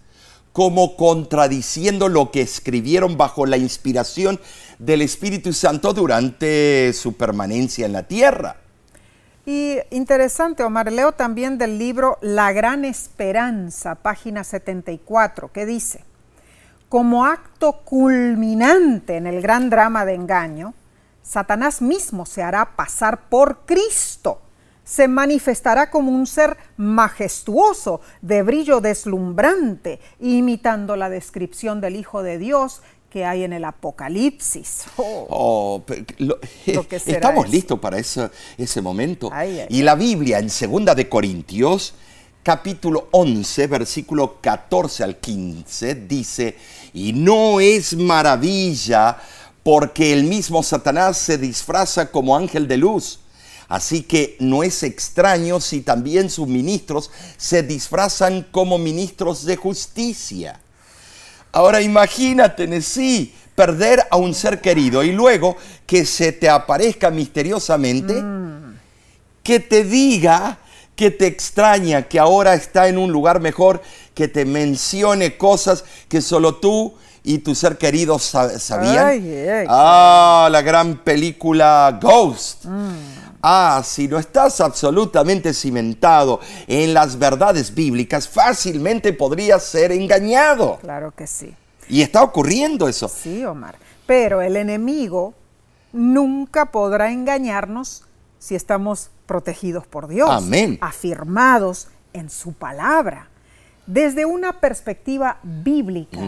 como contradiciendo lo que escribieron bajo la inspiración del Espíritu Santo durante su permanencia en la tierra. Y interesante, Omar, leo también del libro La Gran Esperanza, página 74, que dice, como acto culminante en el gran drama de engaño, Satanás mismo se hará pasar por Cristo, se manifestará como un ser majestuoso, de brillo deslumbrante, imitando la descripción del Hijo de Dios que hay en el Apocalipsis. Oh. Oh, pe- lo- Lo que será estamos eso. listos para ese, ese momento. Ay, ay, y la Biblia en Segunda de Corintios, capítulo 11, versículo 14 al 15, dice, y no es maravilla porque el mismo Satanás se disfraza como ángel de luz. Así que no es extraño si también sus ministros se disfrazan como ministros de justicia. Ahora imagínate, sí, perder a un ser querido y luego que se te aparezca misteriosamente, que te diga que te extraña, que ahora está en un lugar mejor, que te mencione cosas que solo tú y tu ser querido sabían? ah, la gran película Ghost. Mm. Ah, si no estás absolutamente cimentado en las verdades bíblicas, fácilmente podrías ser engañado. Claro que sí. Y está ocurriendo eso. Sí, Omar. Pero el enemigo nunca podrá engañarnos si estamos protegidos por Dios. Amén. Afirmados en su palabra. Desde una perspectiva bíblica,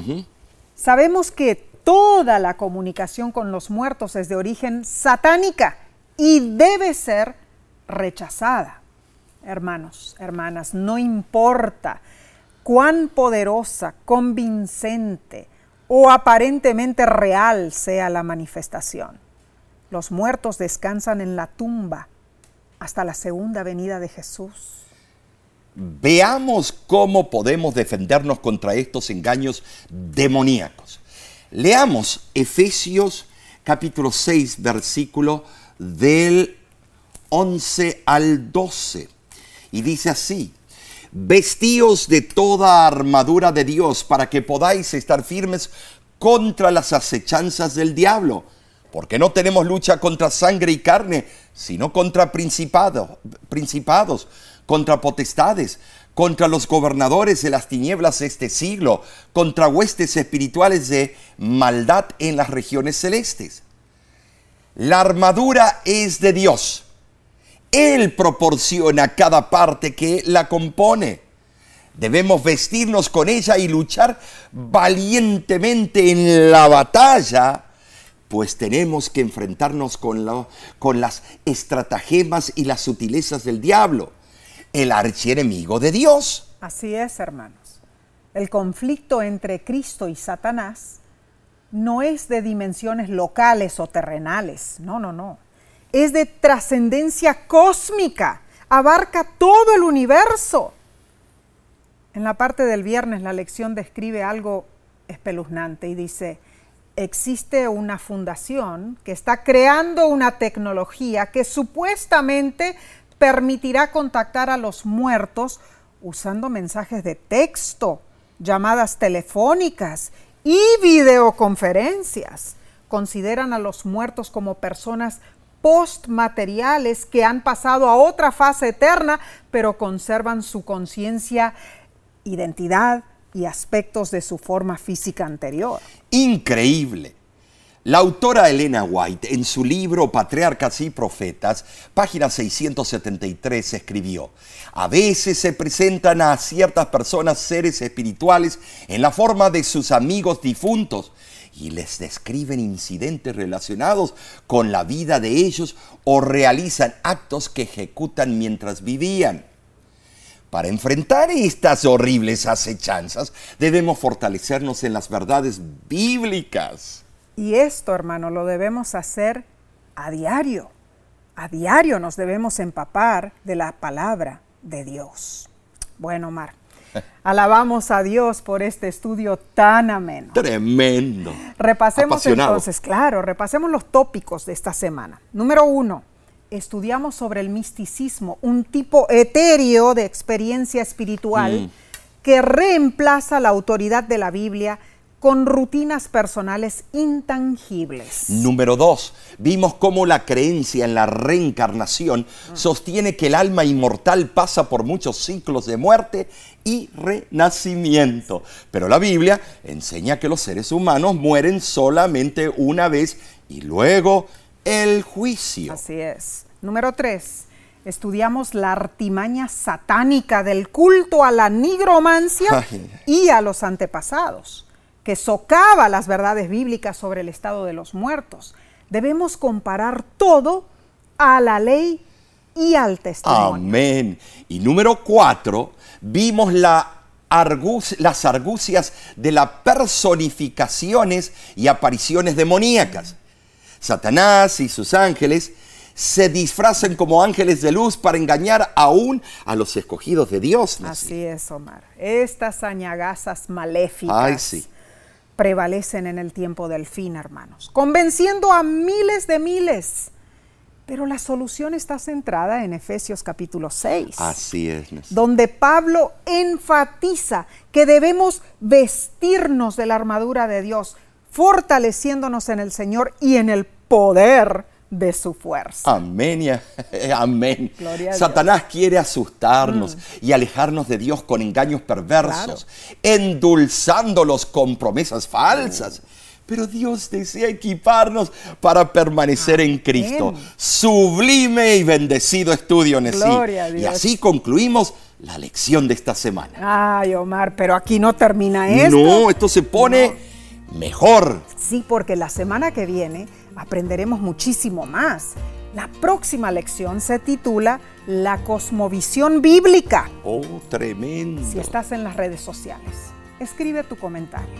sabemos que toda la comunicación con los muertos es de origen satánica y debe ser rechazada. Hermanos, hermanas, no importa cuán poderosa, convincente o aparentemente real sea la manifestación. Los muertos descansan en la tumba hasta la segunda venida de Jesús. Veamos cómo podemos defendernos contra estos engaños demoníacos. Leamos Efesios capítulo 6, versículo del 11 al 12. Y dice así, vestíos de toda armadura de Dios para que podáis estar firmes contra las acechanzas del diablo, porque no tenemos lucha contra sangre y carne, sino contra principados, principados contra potestades, contra los gobernadores de las tinieblas de este siglo, contra huestes espirituales de maldad en las regiones celestes. La armadura es de Dios. Él proporciona cada parte que la compone. Debemos vestirnos con ella y luchar valientemente en la batalla, pues tenemos que enfrentarnos con, con las estratagemas y las sutilezas del diablo, el archienemigo de Dios. Así es, hermanos. El conflicto entre Cristo y Satanás no es de dimensiones locales o terrenales, no, no, no. Es de trascendencia cósmica, abarca todo el universo. En la parte del viernes la lección describe algo espeluznante y dice, existe una fundación que está creando una tecnología que supuestamente permitirá contactar a los muertos usando mensajes de texto, llamadas telefónicas y videoconferencias. Consideran a los muertos como personas postmateriales que han pasado a otra fase eterna, pero conservan su conciencia, identidad y aspectos de su forma física anterior. Increíble. La autora Elena White, en su libro Patriarcas y Profetas, página 673, escribió, a veces se presentan a ciertas personas seres espirituales en la forma de sus amigos difuntos y les describen incidentes relacionados con la vida de ellos o realizan actos que ejecutan mientras vivían. Para enfrentar estas horribles acechanzas debemos fortalecernos en las verdades bíblicas. Y esto, hermano, lo debemos hacer a diario. A diario nos debemos empapar de la palabra de Dios. Bueno, Mar, alabamos a Dios por este estudio tan ameno. Tremendo. Repasemos entonces, claro, repasemos los tópicos de esta semana. Número uno, estudiamos sobre el misticismo, un tipo etéreo de experiencia espiritual mm. que reemplaza la autoridad de la Biblia con rutinas personales intangibles. Número dos, vimos cómo la creencia en la reencarnación sostiene que el alma inmortal pasa por muchos ciclos de muerte y renacimiento. Pero la Biblia enseña que los seres humanos mueren solamente una vez y luego el juicio. Así es. Número tres, estudiamos la artimaña satánica del culto a la nigromancia y a los antepasados que socava las verdades bíblicas sobre el estado de los muertos. Debemos comparar todo a la ley y al testimonio. Amén. Y número cuatro, vimos la las argucias de las personificaciones y apariciones demoníacas. Satanás y sus ángeles se disfrazan como ángeles de luz para engañar aún a los escogidos de Dios. Así es, Omar. Estas añagazas maléficas. Ay, sí prevalecen en el tiempo del fin, hermanos, convenciendo a miles de miles. Pero la solución está centrada en Efesios capítulo 6. Así es. Donde Pablo enfatiza que debemos vestirnos de la armadura de Dios, fortaleciéndonos en el Señor y en el poder de su fuerza. Amén. Amén. Satanás quiere asustarnos mm. y alejarnos de Dios con engaños perversos, endulzándolos con promesas falsas. Pero Dios desea equiparnos para permanecer en Cristo. Sublime y bendecido estudio, en Y así concluimos la lección de esta semana. Ay, Omar, pero aquí no termina esto. No, esto se pone mejor. Sí, porque la semana que viene aprenderemos muchísimo más. La próxima lección se titula La cosmovisión bíblica. Oh, tremendo. Si estás en las redes sociales, escribe tu comentario.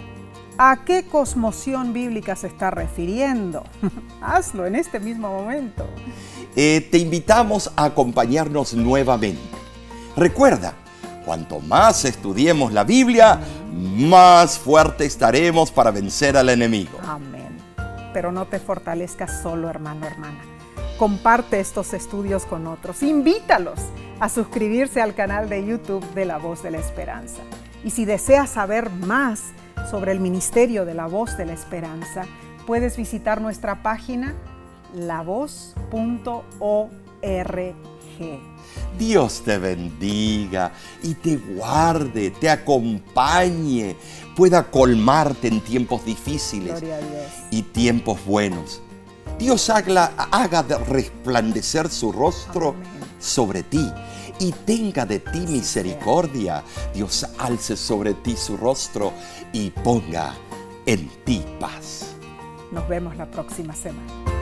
¿A qué cosmoción bíblica se está refiriendo? Hazlo en este mismo momento. Eh, te invitamos a acompañarnos nuevamente. Recuerda, cuanto más estudiemos la Biblia, más fuerte estaremos para vencer al enemigo. Amén. Pero no te fortalezcas solo, hermano, hermana. Comparte estos estudios con otros. Invítalos a suscribirse al canal de YouTube de La Voz de la Esperanza. Y si deseas saber más, sobre el ministerio de la voz de la esperanza, puedes visitar nuestra página lavoz.org. Dios te bendiga y te guarde, te acompañe, pueda colmarte en tiempos difíciles y tiempos buenos. Dios haga, haga resplandecer su rostro sobre ti y tenga de ti misericordia. Dios alce sobre ti su rostro y ponga en ti paz. Nos vemos la próxima semana.